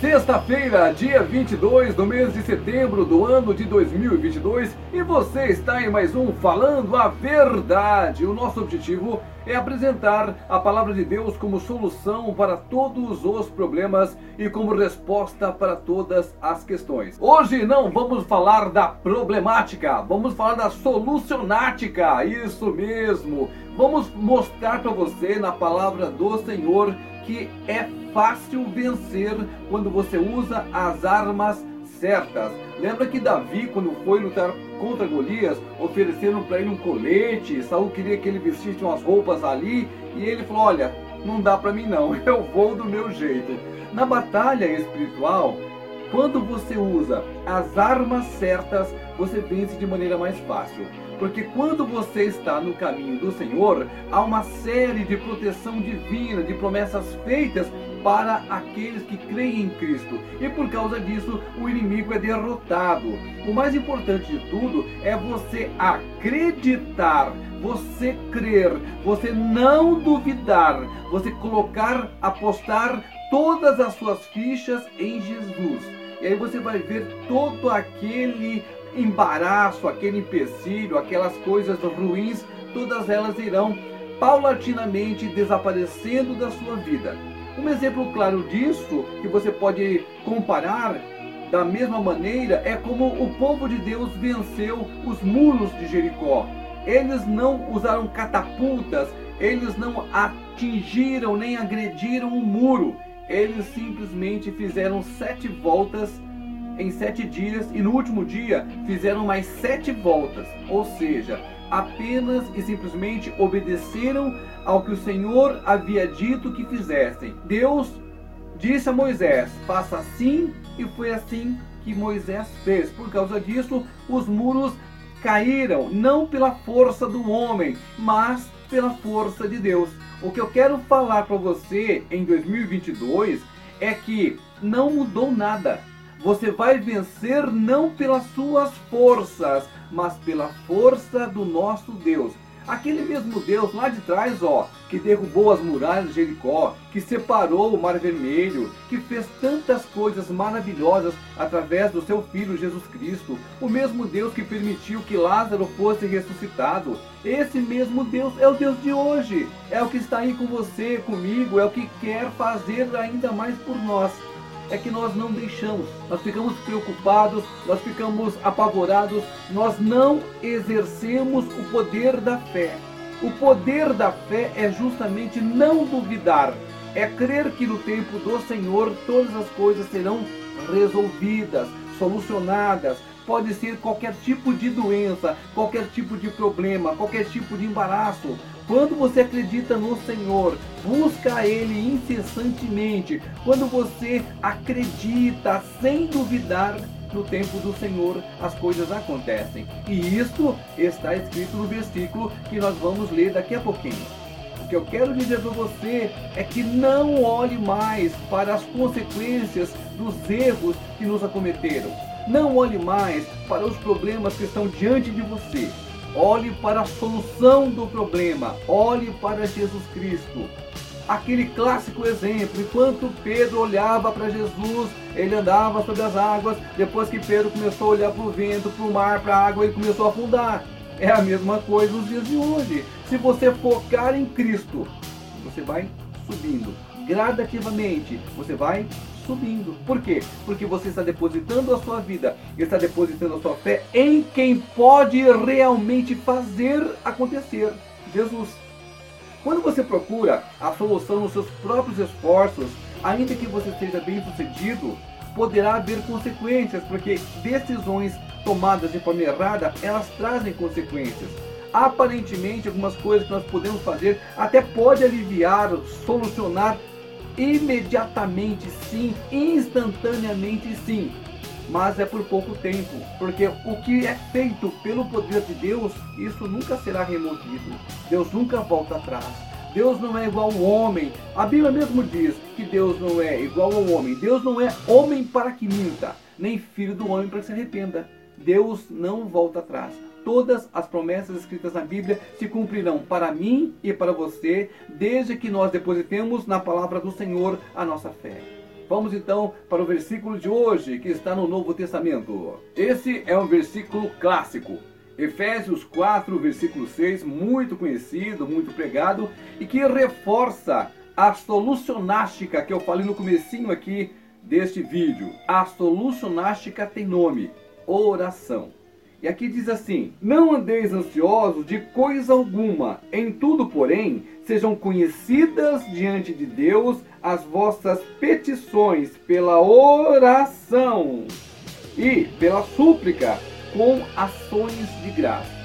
Sexta-feira, dia 22 do mês de setembro do ano de 2022 e você está em mais um Falando a Verdade. O nosso objetivo apresentar a palavra de Deus como solução para todos os problemas e como resposta para todas as questões. Hoje não vamos falar da problemática, vamos falar da solucionática. Isso mesmo. Vamos mostrar para você na palavra do Senhor que é fácil vencer quando você usa as armas certas. Lembra que Davi, quando foi lutar contra Golias, ofereceram para ele um colete, Saul queria que ele vestisse umas roupas ali, e ele falou: Olha, não dá para mim não, eu vou do meu jeito. Na batalha espiritual, quando você usa as armas certas, você vence de maneira mais fácil. Porque quando você está no caminho do Senhor, há uma série de proteção divina, de promessas feitas para aqueles que creem em Cristo. E por causa disso, o inimigo é derrotado. O mais importante de tudo é você acreditar, você crer, você não duvidar, você colocar, apostar todas as suas fichas em Jesus. E aí você vai ver todo aquele embaraço, aquele empecilho, aquelas coisas ruins, todas elas irão paulatinamente desaparecendo da sua vida. Um exemplo claro disso, que você pode comparar da mesma maneira, é como o povo de Deus venceu os muros de Jericó. Eles não usaram catapultas, eles não atingiram nem agrediram o muro, eles simplesmente fizeram sete voltas em sete dias e no último dia fizeram mais sete voltas, ou seja, apenas e simplesmente obedeceram ao que o Senhor havia dito que fizessem. Deus disse a Moisés: faça assim, e foi assim que Moisés fez. Por causa disso, os muros caíram, não pela força do homem, mas pela força de Deus. O que eu quero falar para você em 2022 é que não mudou nada. Você vai vencer não pelas suas forças, mas pela força do nosso Deus. Aquele mesmo Deus lá de trás, ó, que derrubou as muralhas de Jericó, que separou o Mar Vermelho, que fez tantas coisas maravilhosas através do seu Filho Jesus Cristo, o mesmo Deus que permitiu que Lázaro fosse ressuscitado, esse mesmo Deus é o Deus de hoje, é o que está aí com você, comigo, é o que quer fazer ainda mais por nós é que nós não deixamos, nós ficamos preocupados, nós ficamos apavorados, nós não exercemos o poder da fé. O poder da fé é justamente não duvidar, é crer que no tempo do Senhor todas as coisas serão resolvidas, solucionadas. Pode ser qualquer tipo de doença, qualquer tipo de problema, qualquer tipo de embaraço. Quando você acredita no Senhor, busca Ele incessantemente. Quando você acredita sem duvidar, no tempo do Senhor as coisas acontecem. E isto está escrito no versículo que nós vamos ler daqui a pouquinho. O que eu quero dizer para você é que não olhe mais para as consequências dos erros que nos acometeram. Não olhe mais para os problemas que estão diante de você. Olhe para a solução do problema. Olhe para Jesus Cristo. Aquele clássico exemplo, enquanto Pedro olhava para Jesus, ele andava sobre as águas. Depois que Pedro começou a olhar para o vento, para o mar, para a água, ele começou a afundar. É a mesma coisa nos dias de hoje. Se você focar em Cristo, você vai subindo gradativamente. Você vai subindo. Por quê? Porque você está depositando a sua vida, está depositando a sua fé em quem pode realmente fazer acontecer. Jesus. Quando você procura a solução nos seus próprios esforços, ainda que você seja bem sucedido, poderá haver consequências, porque decisões tomadas de forma errada, elas trazem consequências. Aparentemente, algumas coisas que nós podemos fazer até pode aliviar, solucionar imediatamente sim, instantaneamente sim, mas é por pouco tempo, porque o que é feito pelo poder de Deus, isso nunca será removido. Deus nunca volta atrás. Deus não é igual ao homem. A Bíblia mesmo diz que Deus não é igual ao homem. Deus não é homem para que minta, nem filho do homem para que se arrependa. Deus não volta atrás todas as promessas escritas na Bíblia se cumprirão para mim e para você, desde que nós depositemos na palavra do Senhor a nossa fé. Vamos então para o versículo de hoje, que está no Novo Testamento. Esse é um versículo clássico. Efésios 4, versículo 6, muito conhecido, muito pregado, e que reforça a solucionástica que eu falei no comecinho aqui deste vídeo. A solucionástica tem nome, oração. E aqui diz assim: Não andeis ansiosos de coisa alguma, em tudo, porém, sejam conhecidas diante de Deus as vossas petições pela oração e pela súplica com ações de graça.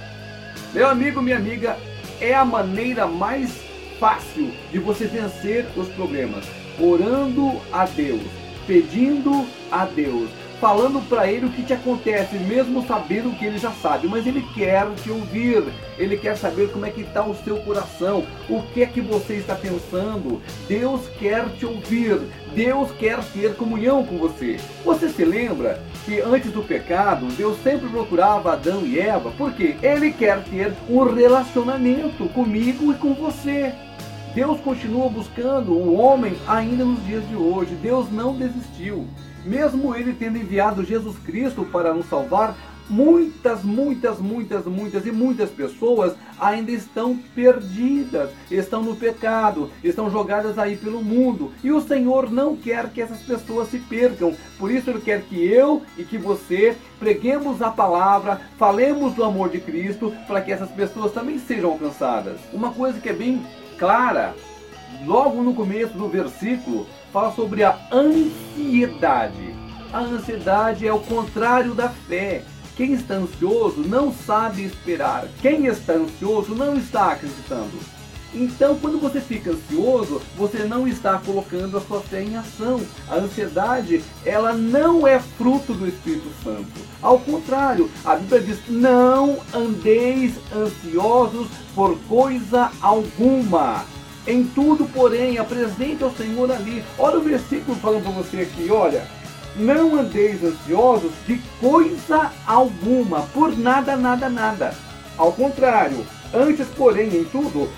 Meu amigo, minha amiga, é a maneira mais fácil de você vencer os problemas, orando a Deus, pedindo a Deus, falando para ele o que te acontece, mesmo sabendo que ele já sabe, mas ele quer te ouvir, ele quer saber como é que está o seu coração, o que é que você está pensando. Deus quer te ouvir, Deus quer ter comunhão com você. Você se lembra que antes do pecado, Deus sempre procurava Adão e Eva, porque ele quer ter um relacionamento comigo e com você. Deus continua buscando o homem ainda nos dias de hoje. Deus não desistiu. Mesmo ele tendo enviado Jesus Cristo para nos salvar, muitas, muitas, muitas, muitas e muitas pessoas ainda estão perdidas, estão no pecado, estão jogadas aí pelo mundo. E o Senhor não quer que essas pessoas se percam. Por isso ele quer que eu e que você preguemos a palavra, falemos do amor de Cristo, para que essas pessoas também sejam alcançadas. Uma coisa que é bem clara, logo no começo do versículo, fala sobre a ansiedade. A ansiedade é o contrário da fé. Quem está ansioso não sabe esperar. Quem está ansioso não está acreditando. Então, quando você fica ansioso, você não está colocando a sua fé em ação. A ansiedade, ela não é fruto do Espírito Santo. Ao contrário, a Bíblia diz: "Não andeis ansiosos por coisa alguma". Em tudo, porém, apresente ao Senhor ali. Olha o versículo falando para você aqui, olha. Não andeis ansiosos de coisa alguma, por nada, nada, nada. Ao contrário, antes, porém, em tudo,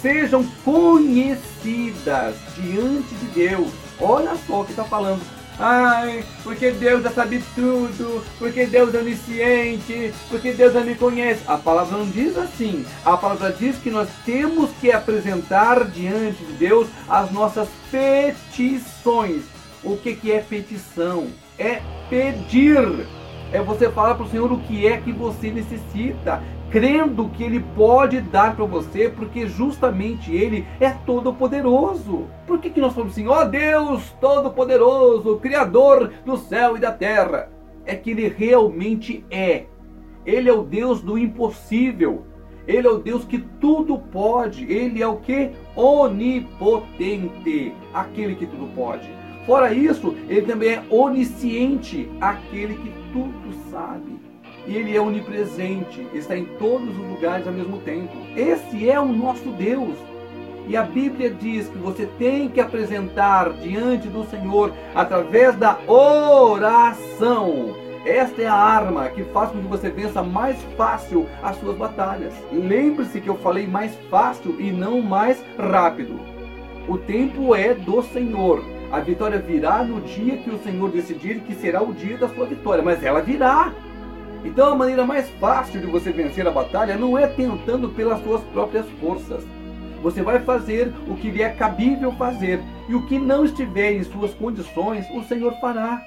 sejam conhecidas diante de Deus. Olha só o que está falando. Ai, porque Deus já sabe tudo, porque Deus é onisciente, porque Deus já me conhece. A palavra não diz assim. A palavra diz que nós temos que apresentar diante de Deus as nossas petições. O que, que é petição? É pedir. É você falar para o Senhor o que é que você necessita crendo que Ele pode dar para você, porque justamente Ele é todo-poderoso. Por que, que nós falamos assim, ó oh, Deus todo-poderoso, Criador do céu e da terra? É que Ele realmente é. Ele é o Deus do impossível. Ele é o Deus que tudo pode. Ele é o que? Onipotente, aquele que tudo pode. Fora isso, ele também é onisciente, aquele que tudo sabe e ele é onipresente, está em todos os lugares ao mesmo tempo. Esse é o nosso Deus. E a Bíblia diz que você tem que apresentar diante do Senhor através da oração. Esta é a arma que faz com que você vença mais fácil as suas batalhas. Lembre-se que eu falei mais fácil e não mais rápido. O tempo é do Senhor. A vitória virá no dia que o Senhor decidir que será o dia da sua vitória, mas ela virá. Então a maneira mais fácil de você vencer a batalha não é tentando pelas suas próprias forças. Você vai fazer o que lhe é cabível fazer, e o que não estiver em suas condições, o Senhor fará.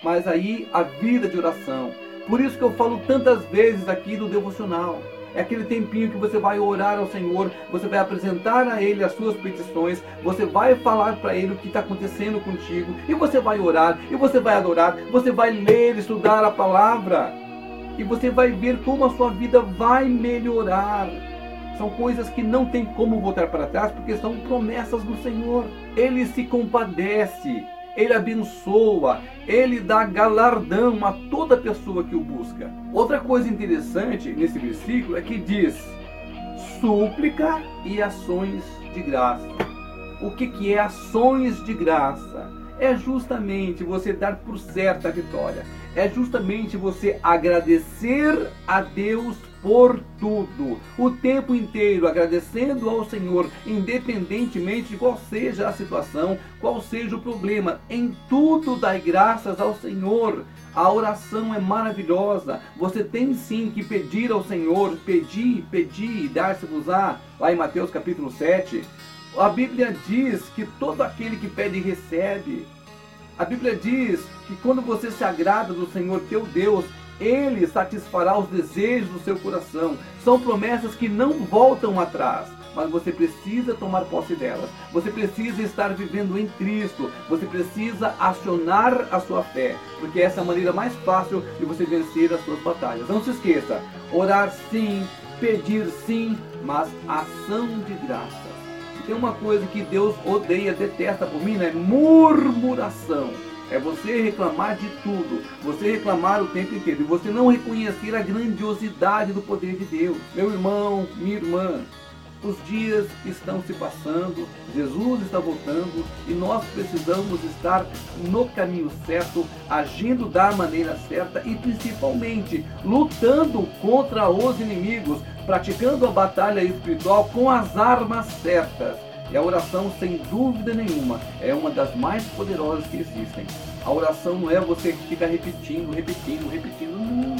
Mas aí a vida de oração. Por isso que eu falo tantas vezes aqui do devocional. É aquele tempinho que você vai orar ao Senhor, você vai apresentar a Ele as suas petições, você vai falar para Ele o que está acontecendo contigo, e você vai orar, e você vai adorar, você vai ler, estudar a palavra e você vai ver como a sua vida vai melhorar. São coisas que não tem como voltar para trás porque são promessas do Senhor. Ele se compadece, ele abençoa, ele dá galardão a toda pessoa que o busca. Outra coisa interessante nesse versículo é que diz súplica e ações de graça. O que, que é ações de graça? É justamente você dar por certa a vitória. É justamente você agradecer a Deus por tudo, o tempo inteiro agradecendo ao Senhor, independentemente de qual seja a situação, qual seja o problema, em tudo dai graças ao Senhor. A oração é maravilhosa. Você tem sim que pedir ao Senhor, pedir, pedir e dar-se-vos-á. Lá em Mateus capítulo 7, a Bíblia diz que todo aquele que pede recebe. A Bíblia diz que quando você se agrada do Senhor teu Deus, ele satisfará os desejos do seu coração. São promessas que não voltam atrás, mas você precisa tomar posse delas. Você precisa estar vivendo em Cristo. Você precisa acionar a sua fé, porque essa é a maneira mais fácil de você vencer as suas batalhas. Não se esqueça: orar sim, pedir sim, mas ação de graça tem uma coisa que Deus odeia, detesta por mim, né? Murmuração. É você reclamar de tudo, você reclamar o tempo inteiro e você não reconhecer a grandiosidade do poder de Deus. Meu irmão, minha irmã, os dias estão se passando, Jesus está voltando e nós precisamos estar no caminho certo, agindo da maneira certa e principalmente lutando contra os inimigos, praticando a batalha espiritual com as armas certas. E a oração, sem dúvida nenhuma, é uma das mais poderosas que existem. A oração não é você ficar repetindo, repetindo, repetindo. Não.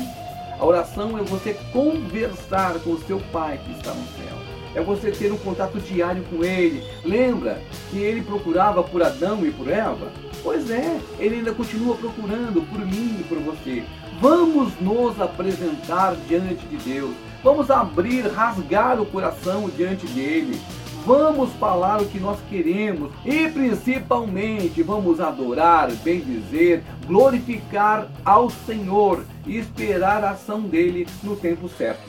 A oração é você conversar com o seu Pai que está no céu. É você ter um contato diário com Ele. Lembra que Ele procurava por Adão e por Eva? Pois é, Ele ainda continua procurando por mim e por você. Vamos nos apresentar diante de Deus. Vamos abrir, rasgar o coração diante dele. Vamos falar o que nós queremos e principalmente vamos adorar, bem dizer, glorificar ao Senhor e esperar a ação dele no tempo certo.